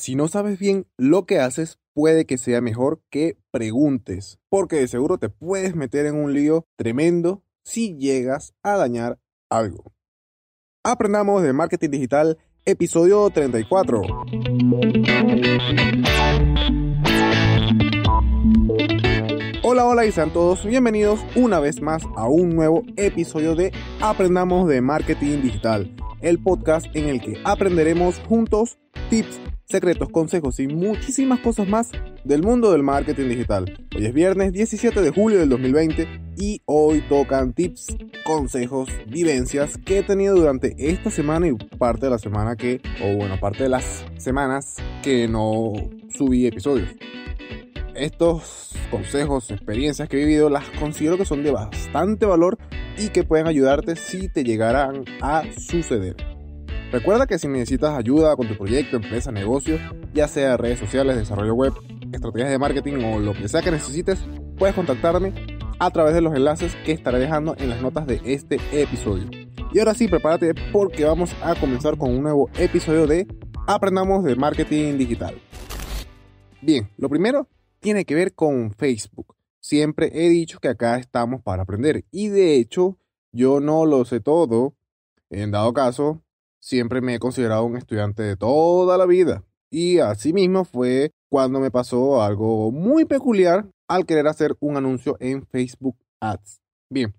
Si no sabes bien lo que haces, puede que sea mejor que preguntes, porque de seguro te puedes meter en un lío tremendo si llegas a dañar algo. Aprendamos de marketing digital, episodio 34. Hola, hola y sean todos bienvenidos una vez más a un nuevo episodio de Aprendamos de Marketing Digital, el podcast en el que aprenderemos juntos tips secretos, consejos y muchísimas cosas más del mundo del marketing digital. Hoy es viernes 17 de julio del 2020 y hoy tocan tips, consejos, vivencias que he tenido durante esta semana y parte de la semana que, o bueno, parte de las semanas que no subí episodios. Estos consejos, experiencias que he vivido, las considero que son de bastante valor y que pueden ayudarte si te llegaran a suceder. Recuerda que si necesitas ayuda con tu proyecto, empresa, negocio, ya sea redes sociales, desarrollo web, estrategias de marketing o lo que sea que necesites, puedes contactarme a través de los enlaces que estaré dejando en las notas de este episodio. Y ahora sí, prepárate porque vamos a comenzar con un nuevo episodio de Aprendamos de Marketing Digital. Bien, lo primero tiene que ver con Facebook. Siempre he dicho que acá estamos para aprender y de hecho yo no lo sé todo. En dado caso, siempre me he considerado un estudiante de toda la vida. Y asimismo fue cuando me pasó algo muy peculiar al querer hacer un anuncio en Facebook Ads. Bien,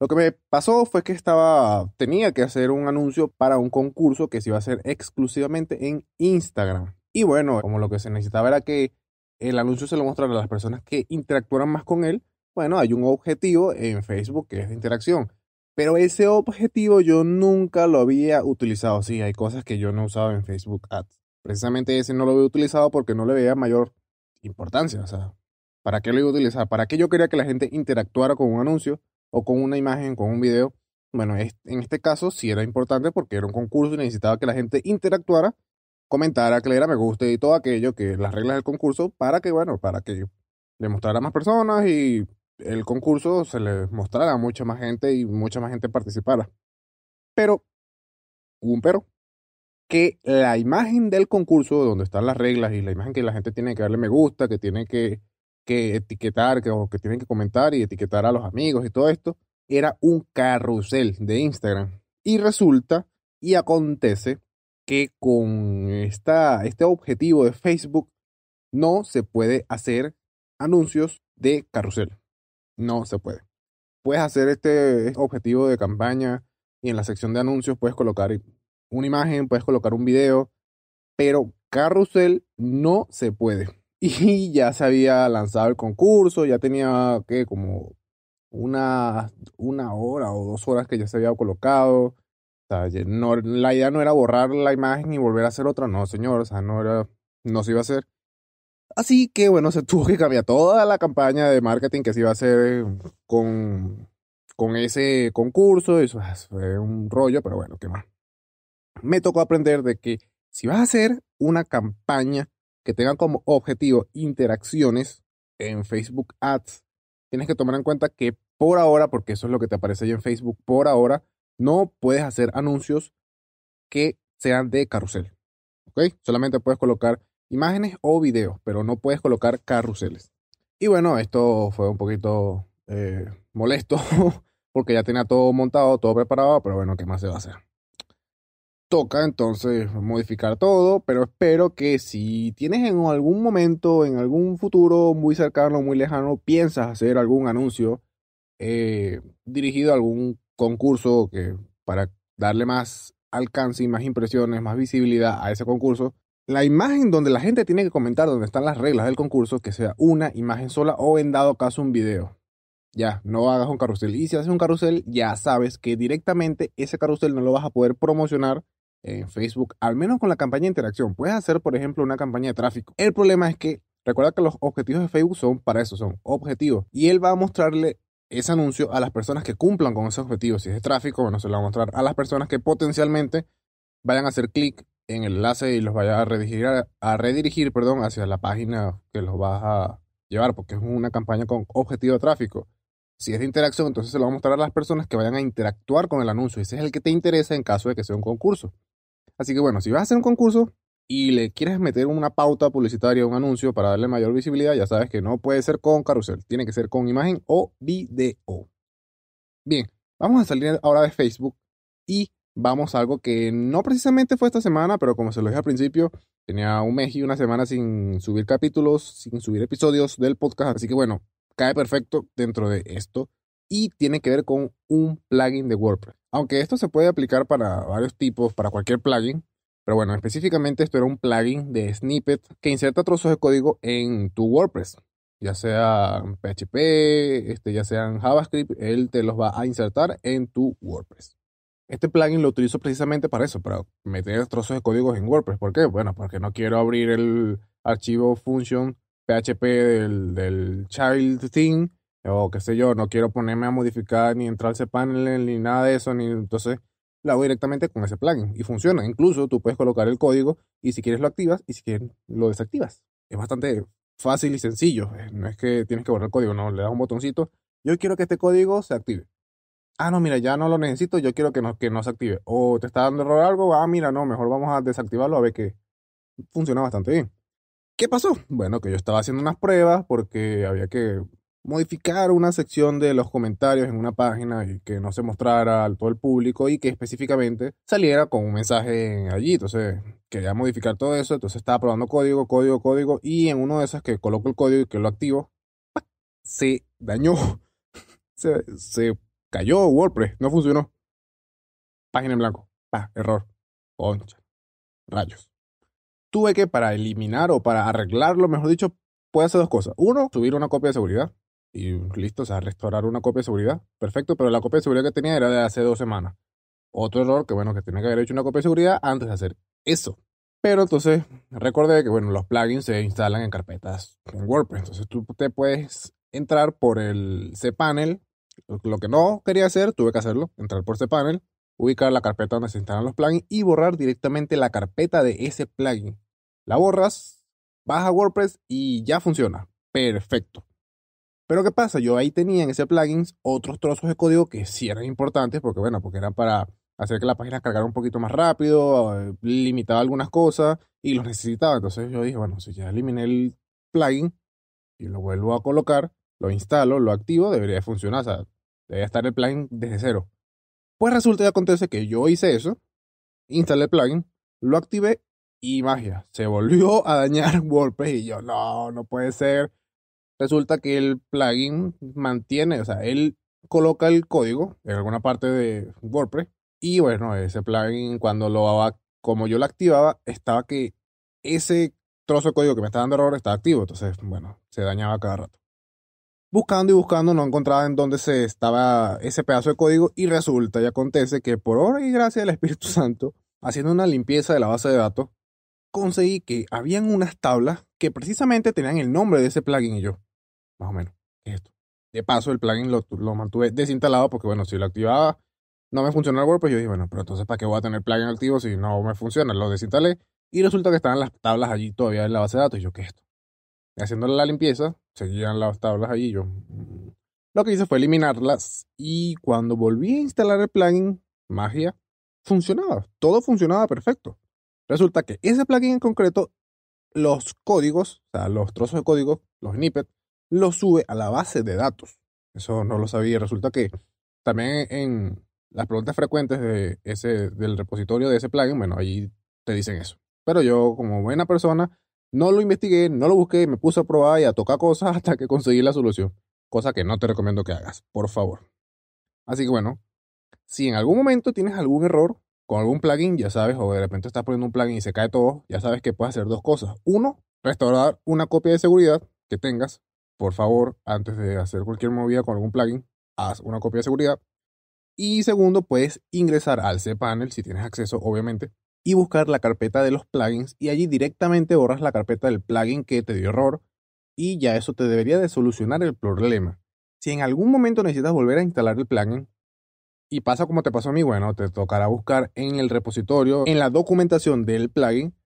lo que me pasó fue que estaba, tenía que hacer un anuncio para un concurso que se iba a hacer exclusivamente en Instagram. Y bueno, como lo que se necesitaba era que el anuncio se lo mostrara a las personas que interactuaran más con él, bueno, hay un objetivo en Facebook que es interacción. Pero ese objetivo yo nunca lo había utilizado. Sí, hay cosas que yo no usaba en Facebook Ads. Precisamente ese no lo había utilizado porque no le veía mayor importancia. O sea, ¿para qué lo iba a utilizar? ¿Para qué yo quería que la gente interactuara con un anuncio o con una imagen, con un video? Bueno, en este caso sí era importante porque era un concurso y necesitaba que la gente interactuara, comentara, que le diera me gusta y todo aquello, que las reglas del concurso, para que, bueno, para que le mostrara a más personas y el concurso se le mostrara a mucha más gente y mucha más gente participara. Pero, hubo un pero, que la imagen del concurso, donde están las reglas y la imagen que la gente tiene que darle me gusta, que tiene que, que etiquetar, que, o que tienen que comentar y etiquetar a los amigos y todo esto, era un carrusel de Instagram. Y resulta y acontece que con esta, este objetivo de Facebook no se puede hacer anuncios de carrusel. No se puede. Puedes hacer este objetivo de campaña y en la sección de anuncios puedes colocar una imagen, puedes colocar un video, pero carrusel no se puede. Y ya se había lanzado el concurso, ya tenía que como una, una hora o dos horas que ya se había colocado. O sea, no, la idea no era borrar la imagen y volver a hacer otra, no, señor, o sea, no era, no se iba a hacer. Así que bueno, se tuvo que cambiar toda la campaña de marketing que se iba a hacer con, con ese concurso. Eso fue un rollo, pero bueno, qué más. Me tocó aprender de que si vas a hacer una campaña que tenga como objetivo interacciones en Facebook Ads, tienes que tomar en cuenta que por ahora, porque eso es lo que te aparece ahí en Facebook, por ahora no puedes hacer anuncios que sean de carrusel. ¿Ok? Solamente puedes colocar imágenes o videos, pero no puedes colocar carruseles. Y bueno, esto fue un poquito eh, molesto porque ya tenía todo montado, todo preparado, pero bueno, ¿qué más se va a hacer? Toca entonces modificar todo, pero espero que si tienes en algún momento, en algún futuro muy cercano, muy lejano, piensas hacer algún anuncio eh, dirigido a algún concurso que para darle más alcance y más impresiones, más visibilidad a ese concurso, la imagen donde la gente tiene que comentar donde están las reglas del concurso, que sea una imagen sola o en dado caso un video. Ya, no hagas un carrusel. Y si haces un carrusel, ya sabes que directamente ese carrusel no lo vas a poder promocionar en Facebook, al menos con la campaña de interacción. Puedes hacer, por ejemplo, una campaña de tráfico. El problema es que recuerda que los objetivos de Facebook son para eso, son objetivos. Y él va a mostrarle ese anuncio a las personas que cumplan con ese objetivo. Si es tráfico, bueno, se lo va a mostrar a las personas que potencialmente vayan a hacer clic en el enlace y los vaya a redirigir, a, redirigir perdón, hacia la página que los vas a llevar, porque es una campaña con objetivo de tráfico. Si es de interacción, entonces se lo va a mostrar a las personas que vayan a interactuar con el anuncio. Ese es el que te interesa en caso de que sea un concurso. Así que bueno, si vas a hacer un concurso, y le quieres meter una pauta publicitaria, un anuncio para darle mayor visibilidad, ya sabes que no puede ser con carrusel, tiene que ser con imagen o video. Bien, vamos a salir ahora de Facebook y vamos a algo que no precisamente fue esta semana, pero como se lo dije al principio, tenía un mes y una semana sin subir capítulos, sin subir episodios del podcast, así que bueno, cae perfecto dentro de esto y tiene que ver con un plugin de WordPress. Aunque esto se puede aplicar para varios tipos, para cualquier plugin, pero bueno, específicamente esto era un plugin de snippet que inserta trozos de código en tu WordPress, ya sea PHP, este, ya sea JavaScript, él te los va a insertar en tu WordPress. Este plugin lo utilizo precisamente para eso, para meter trozos de código en WordPress. ¿Por qué? Bueno, porque no quiero abrir el archivo function PHP del, child thing o qué sé yo, no quiero ponerme a modificar ni entrar ese panel ni nada de eso, ni entonces lo hago directamente con ese plugin y funciona. Incluso tú puedes colocar el código y si quieres lo activas y si quieres lo desactivas. Es bastante fácil y sencillo. Eh, no es que tienes que borrar el código, no, le das un botoncito. Yo quiero que este código se active. Ah, no, mira, ya no lo necesito, yo quiero que no, que no se active. O te está dando error algo, ah, mira, no, mejor vamos a desactivarlo a ver que funciona bastante bien. ¿Qué pasó? Bueno, que yo estaba haciendo unas pruebas porque había que modificar una sección de los comentarios en una página y que no se mostrara a todo el público y que específicamente saliera con un mensaje allí. Entonces quería modificar todo eso, entonces estaba probando código, código, código y en uno de esos que coloco el código y que lo activo, se dañó, se, se cayó WordPress, no funcionó. Página en blanco, pa, error, concha, rayos. Tuve que para eliminar o para arreglarlo, mejor dicho, puede hacer dos cosas. Uno, subir una copia de seguridad y listo, o sea, restaurar una copia de seguridad. Perfecto, pero la copia de seguridad que tenía era de hace dos semanas. Otro error que, bueno, que tenía que haber hecho una copia de seguridad antes de hacer eso. Pero entonces recordé que, bueno, los plugins se instalan en carpetas en WordPress. Entonces tú te puedes entrar por el cPanel. Lo que no quería hacer, tuve que hacerlo. Entrar por cPanel, ubicar la carpeta donde se instalan los plugins y borrar directamente la carpeta de ese plugin. La borras, vas a WordPress y ya funciona. Perfecto. Pero ¿qué pasa? Yo ahí tenía en ese plugin otros trozos de código que sí eran importantes porque, bueno, porque eran para hacer que la página cargara un poquito más rápido, eh, limitaba algunas cosas y los necesitaba. Entonces yo dije, bueno, si ya eliminé el plugin y lo vuelvo a colocar, lo instalo, lo activo, debería funcionar. O sea, debería estar el plugin desde cero. Pues resulta y acontece que yo hice eso, instalé el plugin, lo activé y magia, se volvió a dañar WordPress y yo, no, no puede ser resulta que el plugin mantiene, o sea, él coloca el código en alguna parte de WordPress y bueno, ese plugin cuando lo como yo lo activaba, estaba que ese trozo de código que me estaba dando error estaba activo, entonces bueno, se dañaba cada rato. Buscando y buscando no encontraba en dónde se estaba ese pedazo de código y resulta y acontece que por obra y gracia del Espíritu Santo, haciendo una limpieza de la base de datos, conseguí que habían unas tablas que precisamente tenían el nombre de ese plugin y yo, más o menos. esto? De paso, el plugin lo, mantuve desinstalado porque, bueno, si lo activaba no me funcionaba el WordPress. Yo dije, bueno, pero entonces, ¿para qué voy a tener plugin activo si no me funciona? Lo desinstalé y resulta que estaban las tablas allí todavía en la base de datos. Y yo, ¿qué es esto? Haciéndole la limpieza, seguían las tablas allí. Yo, mm". lo que hice fue eliminarlas y cuando volví a instalar el plugin, magia, funcionaba. Todo funcionaba perfecto. Resulta que ese plugin en concreto, los códigos, o sea, los trozos de código, los snippets, lo sube a la base de datos. Eso no lo sabía. Resulta que también en las preguntas frecuentes de ese, del repositorio de ese plugin, bueno, ahí te dicen eso. Pero yo, como buena persona, no lo investigué, no lo busqué, me puse a probar y a tocar cosas hasta que conseguí la solución. Cosa que no te recomiendo que hagas, por favor. Así que bueno, si en algún momento tienes algún error con algún plugin, ya sabes, o de repente estás poniendo un plugin y se cae todo, ya sabes que puedes hacer dos cosas. Uno, restaurar una copia de seguridad que tengas por favor, antes de hacer cualquier movida con algún plugin, haz una copia de seguridad. Y segundo, puedes ingresar al cPanel, si tienes acceso, obviamente, y buscar la carpeta de los plugins y allí directamente borras la carpeta del plugin que te dio error y ya eso te debería de solucionar el problema. Si en algún momento necesitas volver a instalar el plugin y pasa como te pasó a mí, bueno, te tocará buscar en el repositorio, en la documentación del plugin,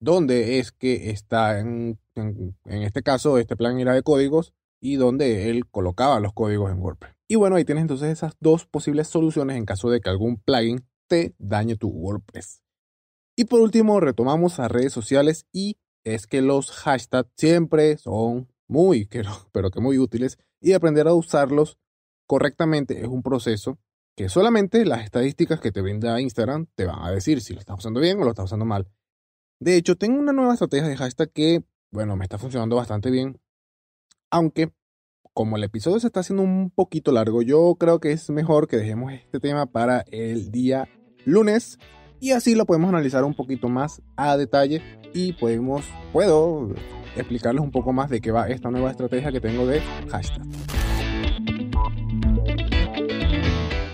donde es que está en, en, este caso, este plan era de códigos y donde él colocaba los códigos en WordPress. Y bueno, ahí tienes entonces esas dos posibles soluciones en caso de que algún plugin te dañe tu WordPress. Y por último, retomamos a redes sociales y es que los hashtags siempre son muy, pero que muy útiles y aprender a usarlos correctamente es un proceso que solamente las estadísticas que te brinda Instagram te van a decir si lo estás usando bien o lo estás usando mal. De hecho, tengo una nueva estrategia de hashtag que, bueno, me está funcionando bastante bien. Aunque, como el episodio se está haciendo un poquito largo, yo creo que es mejor que dejemos este tema para el día lunes y así lo podemos analizar un poquito más a detalle y podemos, puedo explicarles un poco más de qué va esta nueva estrategia que tengo de hashtag.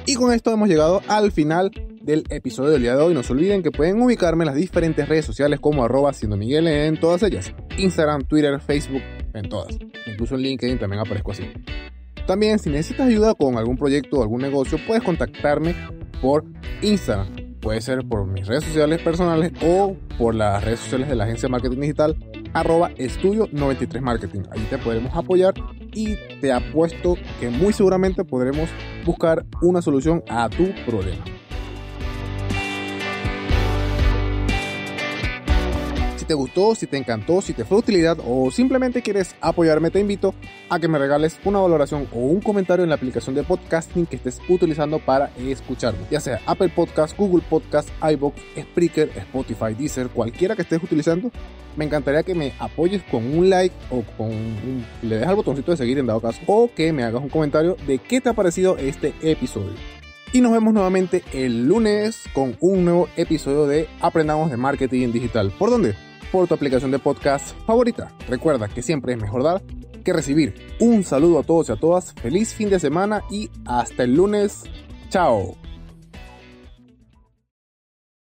Y con esto hemos llegado al final del episodio del día de hoy. No se olviden que pueden ubicarme en las diferentes redes sociales como arroba siendo Miguel en todas ellas. Instagram, Twitter, Facebook, en todas. Incluso en LinkedIn también aparezco así. También si necesitas ayuda con algún proyecto o algún negocio, puedes contactarme por Instagram. Puede ser por mis redes sociales personales o por las redes sociales de la agencia de marketing digital arroba estudio 93 marketing. Ahí te podremos apoyar y te apuesto que muy seguramente podremos buscar una solución a tu problema. Te gustó, si te encantó, si te fue de utilidad o simplemente quieres apoyarme, te invito a que me regales una valoración o un comentario en la aplicación de podcasting que estés utilizando para escucharme, ya sea Apple Podcast, Google Podcast, iBox, Spreaker, Spotify, Deezer, cualquiera que estés utilizando. Me encantaría que me apoyes con un like o con un, le dejas el botoncito de seguir en dado caso o que me hagas un comentario de qué te ha parecido este episodio. Y nos vemos nuevamente el lunes con un nuevo episodio de Aprendamos de Marketing Digital. ¿Por dónde? Por tu aplicación de podcast favorita. Recuerda que siempre es mejor dar que recibir. Un saludo a todos y a todas, feliz fin de semana y hasta el lunes. Chao.